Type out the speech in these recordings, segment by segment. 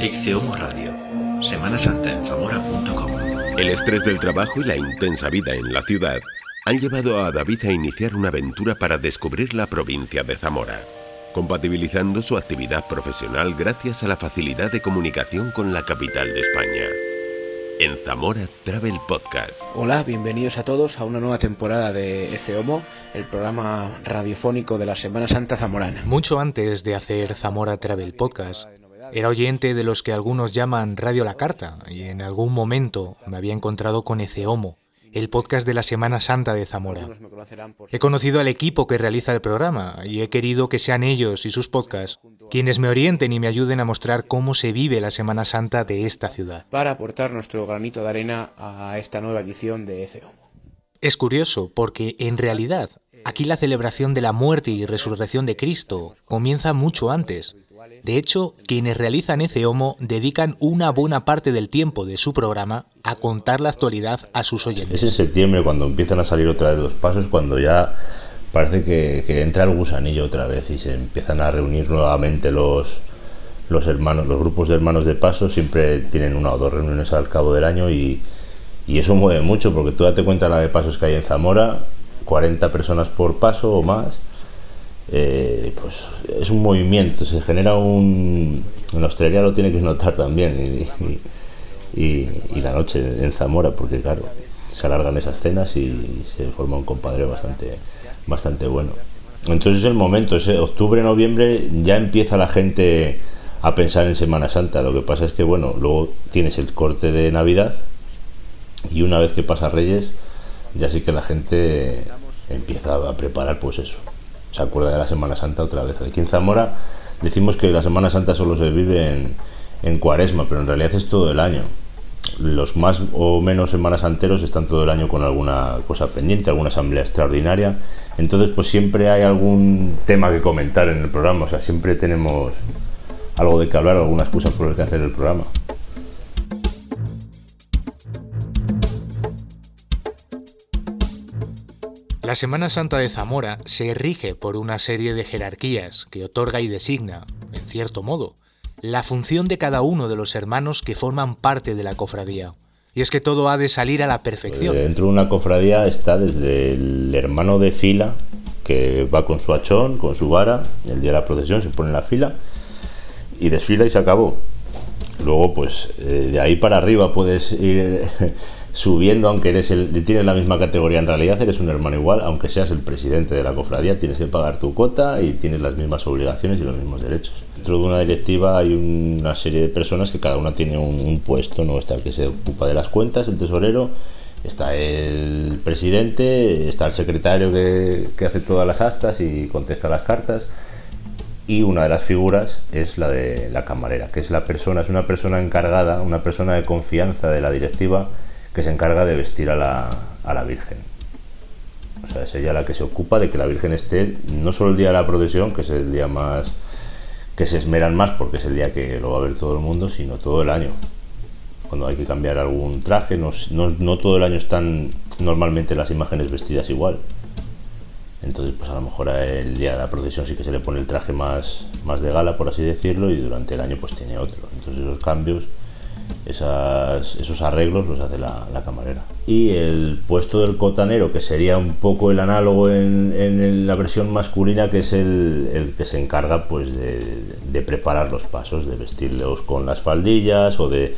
Exeomo Radio, Semana Santa en Zamora.com. El estrés del trabajo y la intensa vida en la ciudad han llevado a David a iniciar una aventura para descubrir la provincia de Zamora, compatibilizando su actividad profesional gracias a la facilidad de comunicación con la capital de España. En Zamora Travel Podcast. Hola, bienvenidos a todos a una nueva temporada de Eceomo, el programa radiofónico de la Semana Santa Zamorana. Mucho antes de hacer Zamora Travel Podcast, era oyente de los que algunos llaman Radio La Carta y en algún momento me había encontrado con Eceomo, el podcast de la Semana Santa de Zamora. He conocido al equipo que realiza el programa y he querido que sean ellos y sus podcasts quienes me orienten y me ayuden a mostrar cómo se vive la Semana Santa de esta ciudad. Para aportar nuestro granito de arena a esta nueva edición de Eceomo. Es curioso porque en realidad aquí la celebración de la muerte y resurrección de Cristo comienza mucho antes de hecho, quienes realizan ese homo dedican una buena parte del tiempo de su programa a contar la actualidad a sus oyentes. Es en septiembre cuando empiezan a salir otra vez los pasos, cuando ya parece que, entra el gusanillo otra vez y se empiezan a reunir nuevamente los, los hermanos, los grupos de hermanos de paso siempre tienen una o dos reuniones al cabo del año y, y eso mueve mucho porque tú date cuenta la de pasos que hay en Zamora, 40 personas por paso o más eh, pues es un movimiento, se genera un... En hostelería lo tiene que notar también y, y, la noche en Zamora, porque claro, se alargan esas cenas y se forma un compadre bastante, bastante bueno. Entonces es el momento, ese octubre, noviembre, ya empieza la gente a pensar en Semana Santa. Lo que pasa es que, bueno, luego tienes el corte de Navidad y una vez que pasa Reyes, ya sí que la gente empieza a preparar pues eso, se acuerda de la Semana Santa otra vez. Aquí en Zamora decimos que la Semana Santa solo se vive en, en Cuaresma, pero en realidad es todo el año. Los más o menos semanas anteros están todo el año con alguna cosa pendiente, alguna asamblea extraordinaria. Entonces, pues siempre hay algún tema que comentar en el programa, o sea, siempre tenemos algo de que hablar, algunas cosas por las que hacer el programa. La Semana Santa de Zamora se rige por una serie de jerarquías que otorga y designa, en cierto modo, la función de cada uno de los hermanos que forman parte de la cofradía. Y es que todo ha de salir a la perfección. Pues dentro de una cofradía está desde el hermano de fila, que va con su hachón, con su vara, el día de la procesión se pone en la fila y desfila y se acabó. Luego, pues eh, de ahí para arriba puedes ir subiendo, aunque eres el, tienes la misma categoría en realidad, eres un hermano igual, aunque seas el presidente de la cofradía, tienes que pagar tu cuota y tienes las mismas obligaciones y los mismos derechos. Dentro de una directiva hay una serie de personas que cada una tiene un, puesto, no está el que se ocupa de las cuentas, el tesorero, está el presidente, está el secretario que, que hace todas las actas y contesta las cartas y una de las figuras es la de la camarera, que es la persona, es una persona encargada, una persona de confianza de la directiva que se encarga de vestir a la, a la Virgen. O sea, es ella la que se ocupa de que la Virgen esté no solo el día de la procesión, que es el día más que se esmeran más porque es el día que lo va a ver todo el mundo, sino todo el año. Cuando hay que cambiar algún traje, no, no, no todo el año están normalmente las imágenes vestidas igual. Entonces, pues a lo mejor el día de la procesión sí que se le pone el traje más, más de gala, por así decirlo, y durante el año pues tiene otro. Entonces esos cambios esos arreglos los hace la, camarera. Y el puesto del cotanero, que sería un poco el análogo en, la versión masculina, que es el, que se encarga pues, de, preparar los pasos, de vestirlos con las faldillas o de,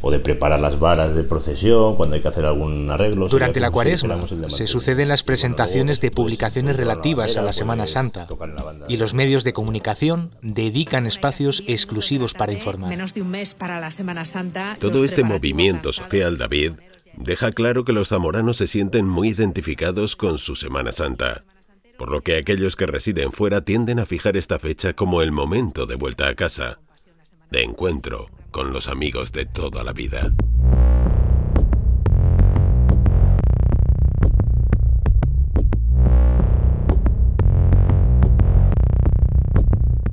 o de preparar las varas de procesión cuando hay que hacer algún arreglo. Durante la cuaresma se suceden las presentaciones de publicaciones relativas a la Semana Santa y los medios de comunicación dedican espacios exclusivos para informar. Menos de un mes para la Semana Santa. Todo este movimiento social, David, deja claro que los zamoranos se sienten muy identificados con su Semana Santa, por lo que aquellos que residen fuera tienden a fijar esta fecha como el momento de vuelta a casa, de encuentro con los amigos de toda la vida.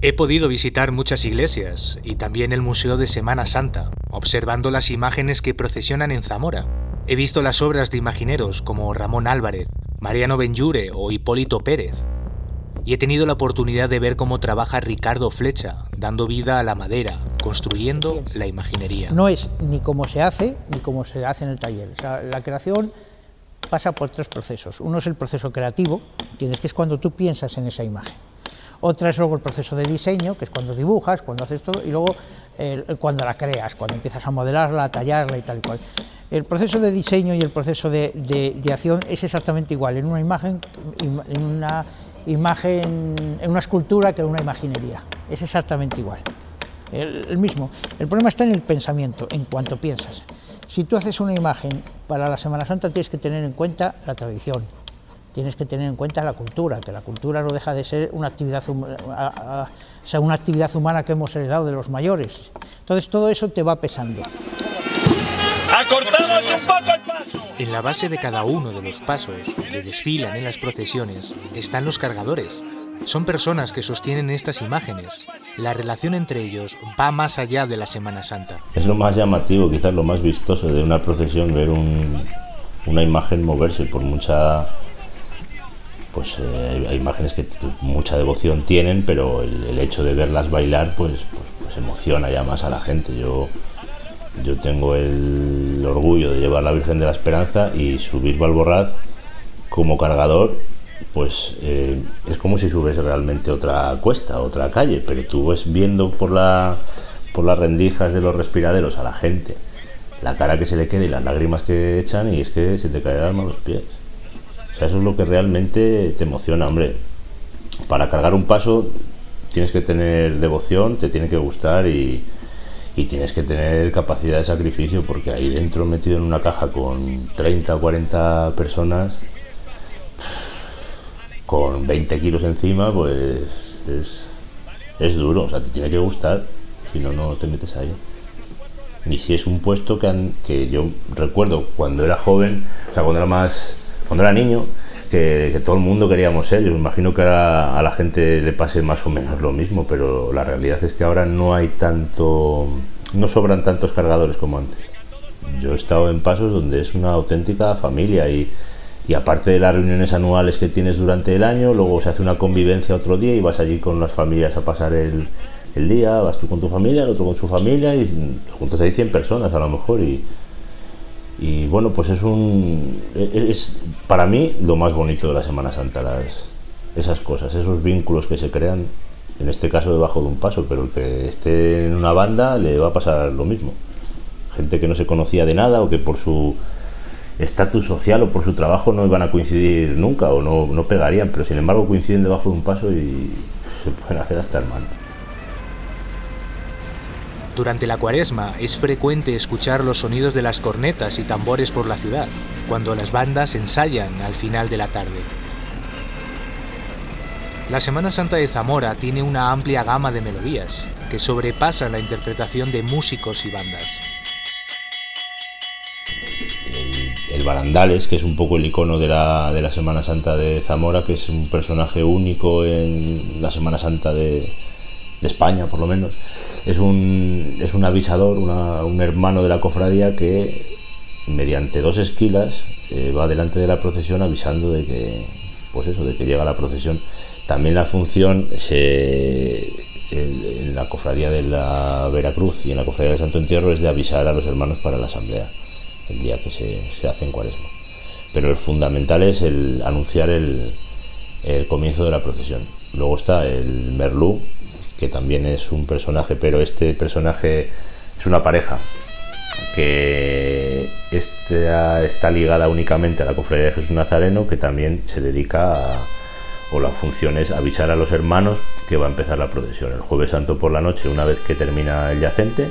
He podido visitar muchas iglesias y también el Museo de Semana Santa, observando las imágenes que procesionan en Zamora. He visto las obras de imagineros como Ramón Álvarez, Mariano Benjure o Hipólito Pérez. Y he tenido la oportunidad de ver cómo trabaja Ricardo Flecha, dando vida a la madera, construyendo la imaginería. No es ni cómo se hace ni cómo se hace en el taller. la creación pasa por tres procesos. Uno es el proceso creativo, que es cuando tú piensas en esa imagen. Otra es luego el proceso de diseño, que es cuando dibujas, cuando haces todo, y luego cuando la creas, cuando empiezas a modelarla, a tallarla y tal y cual. El proceso de diseño y el proceso de, de, acción es exactamente igual en una imagen, en una imagen, en una escultura que en una imaginería. Es exactamente igual. El mismo. El problema está en el pensamiento, en cuanto piensas. Si tú haces una imagen para la Semana Santa tienes que tener en cuenta la tradición, tienes que tener en cuenta la cultura, que la cultura no deja de ser una actividad, sea, una actividad humana que hemos heredado de los mayores. Entonces todo eso te va pesando. ¡Acortamos un poco el paso! En la base de cada uno de los pasos que desfilan en las procesiones están los cargadores. Son personas que sostienen estas imágenes. La relación entre ellos va más allá de la Semana Santa. Es lo más llamativo, quizás lo más vistoso de una procesión, ver una imagen moverse por mucha pues eh, hay imágenes que, mucha devoción tienen, pero el, hecho de verlas bailar pues, pues, pues, emociona ya más a la gente. Yo, yo tengo el orgullo de llevar la Virgen de la Esperanza y subir Valborraz como cargador, pues eh, es como si subes realmente otra cuesta, otra calle, pero tú ves viendo por, la, por las rendijas de los respiraderos a la gente, la cara que se le queda y las lágrimas que echan y es que se te cae el alma a los pies. O sea, eso es lo que realmente te emociona, hombre. Para cargar un paso tienes que tener devoción, te tiene que gustar y, tienes que tener capacidad de sacrificio porque ahí dentro metido en una caja con 30 o 40 personas con 20 kilos encima pues es, duro, o sea, te tiene que gustar, si no, no te metes ahí. Y si es un puesto que, que yo recuerdo cuando era joven, o sea, cuando era más cuando era niño, que, todo el mundo queríamos ser. Yo me imagino que ahora a la gente le pase más o menos lo mismo, pero la realidad es que ahora no hay tanto, no sobran tantos cargadores como antes. Yo he estado en pasos donde es una auténtica familia y, y aparte de las reuniones anuales que tienes durante el año, luego se hace una convivencia otro día y vas allí con las familias a pasar el, el día, vas tú con tu familia, el otro con su familia y juntos hay 100 personas a lo mejor y, y bueno, pues es un. Es para mí lo más bonito de la Semana Santa, las, esas cosas, esos vínculos que se crean, en este caso debajo de un paso, pero el que esté en una banda le va a pasar lo mismo. Gente que no se conocía de nada o que por su estatus social o por su trabajo no iban a coincidir nunca o no, no pegarían, pero sin embargo coinciden debajo de un paso y se pueden hacer hasta hermanos. Durante la cuaresma es frecuente escuchar los sonidos de las cornetas y tambores por la ciudad, cuando las bandas ensayan al final de la tarde. La Semana Santa de Zamora tiene una amplia gama de melodías que sobrepasan la interpretación de músicos y bandas. Barandales, que es un poco el icono de la, de la, Semana Santa de Zamora, que es un personaje único en la Semana Santa de, España, por lo menos es un, es un avisador, un hermano de la cofradía que mediante dos esquilas eh, va delante de la procesión avisando de que, pues eso, de que llega la procesión. También la función en la cofradía de la Veracruz y en la cofradía de Santo Entierro es de avisar a los hermanos para la asamblea el día que se, se hace en cuaresma. Pero el fundamental es el anunciar el, el comienzo de la procesión. Luego está el Merlú, que también es un personaje, pero este personaje es una pareja que está, está ligada únicamente a la cofradía de Jesús Nazareno, que también se dedica a, o la función es avisar a los hermanos que va a empezar la procesión. El jueves santo por la noche, una vez que termina el yacente,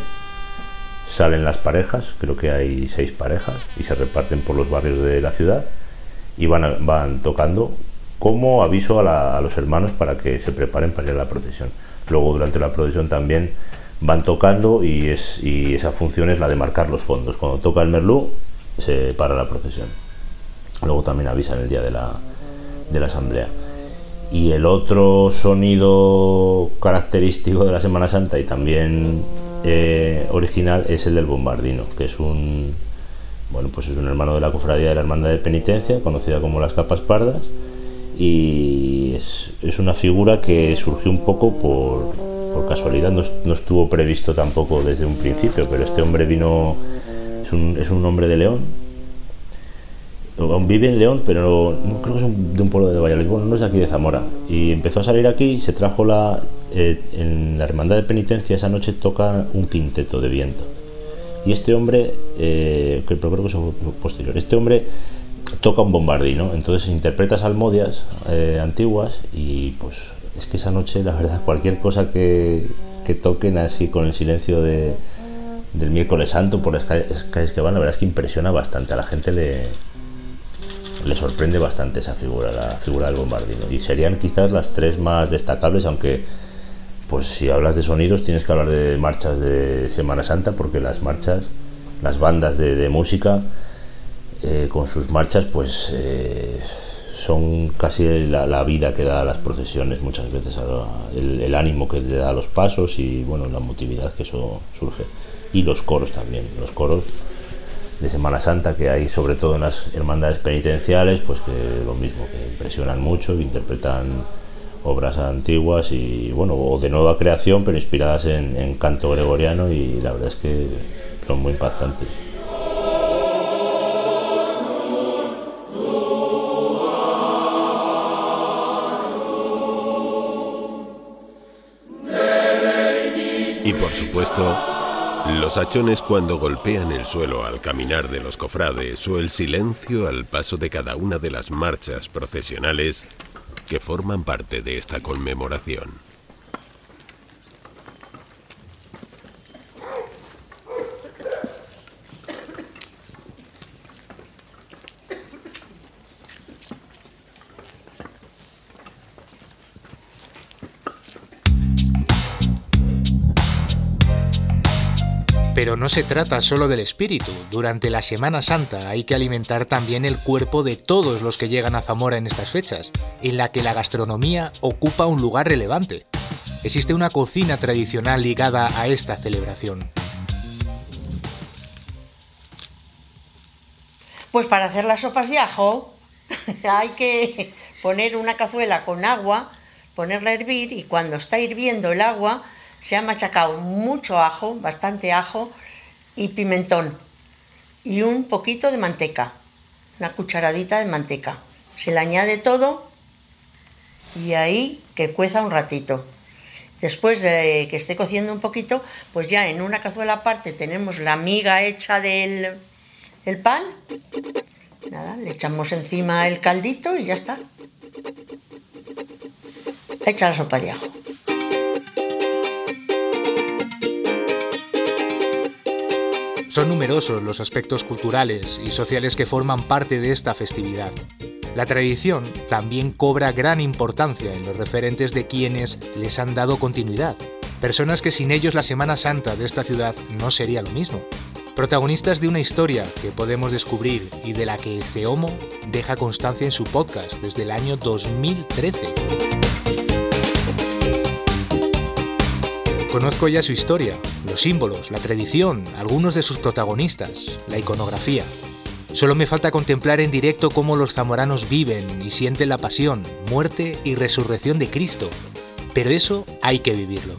salen las parejas, creo que hay seis parejas, y se reparten por los barrios de la ciudad y van, van tocando como aviso a, a los hermanos para que se preparen para ir a la procesión. Luego durante la procesión también van tocando y, es, y esa función es la de marcar los fondos. Cuando toca el merlú se para la procesión. Luego también avisan el día de la, de la asamblea. Y el otro sonido característico de la Semana Santa y también eh, original es el del bombardino, que es un bueno pues es un hermano de la cofradía de la Hermandad de Penitencia, conocida como las capas pardas y es, una figura que surgió un poco por, por casualidad, no, estuvo previsto tampoco desde un principio, pero este hombre vino, es un, es un hombre de León, vive en León, pero no, creo que es de un pueblo de Valladolid, bueno, no es de aquí de Zamora. Y empezó a salir aquí, se trajo la. Eh, en la Hermandad de Penitencia esa noche toca un quinteto de viento. Y este hombre, eh, que, creo que es posterior, este hombre toca un bombardino, entonces interpreta salmodias eh, antiguas y pues es que esa noche, la verdad, cualquier cosa que, que toquen así con el silencio de, del miércoles santo por las calles, calles que van, la verdad es que impresiona bastante, a la gente le le sorprende bastante esa figura, la figura del bombardino. Y serían quizás las tres más destacables, aunque pues si hablas de sonidos tienes que hablar de marchas de Semana Santa, porque las marchas, las bandas de, música, eh, con sus marchas, pues eh, son casi la, vida que da a las procesiones muchas veces, el, ánimo que le da a los pasos y bueno, la motividad que eso surge. Y los coros también, los coros de Semana Santa que hay sobre todo en las hermandades penitenciales, pues que lo mismo, que impresionan mucho, que interpretan obras antiguas y bueno, o de nueva creación, pero inspiradas en, canto gregoriano y la verdad es que son muy impactantes. Y por supuesto, los hachones cuando golpean el suelo al caminar de los cofrades o el silencio al paso de cada una de las marchas procesionales que forman parte de esta conmemoración. No se trata solo del espíritu. Durante la Semana Santa hay que alimentar también el cuerpo de todos los que llegan a Zamora en estas fechas, en la que la gastronomía ocupa un lugar relevante. Existe una cocina tradicional ligada a esta celebración. Pues para hacer las sopas de ajo hay que poner una cazuela con agua, ponerla a hervir y cuando está hirviendo el agua se ha machacado mucho ajo, bastante ajo y pimentón y un poquito de manteca, una cucharadita de manteca. Se le añade todo y ahí que cueza un ratito. Después de que esté cociendo un poquito, pues ya en una cazuela aparte tenemos la miga hecha del, del pan. Nada, le echamos encima el caldito y ya está. Hecha la sopa de ajo. Son numerosos los aspectos culturales y sociales que forman parte de esta festividad. La tradición también cobra gran importancia en los referentes de quienes les han dado continuidad, personas que sin ellos la Semana Santa de esta ciudad no sería lo mismo. Protagonistas de una historia que podemos descubrir y de la que Ceomo deja constancia en su podcast desde el año 2013. Conozco ya su historia, los símbolos, la tradición, algunos de sus protagonistas, la iconografía. Solo me falta contemplar en directo cómo los zamoranos viven y sienten la pasión, muerte y resurrección de Cristo. Pero eso hay que vivirlo.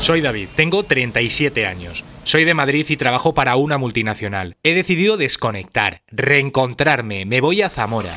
Soy David, tengo 37 años. Soy de Madrid y trabajo para una multinacional. He decidido desconectar, reencontrarme, me voy a Zamora.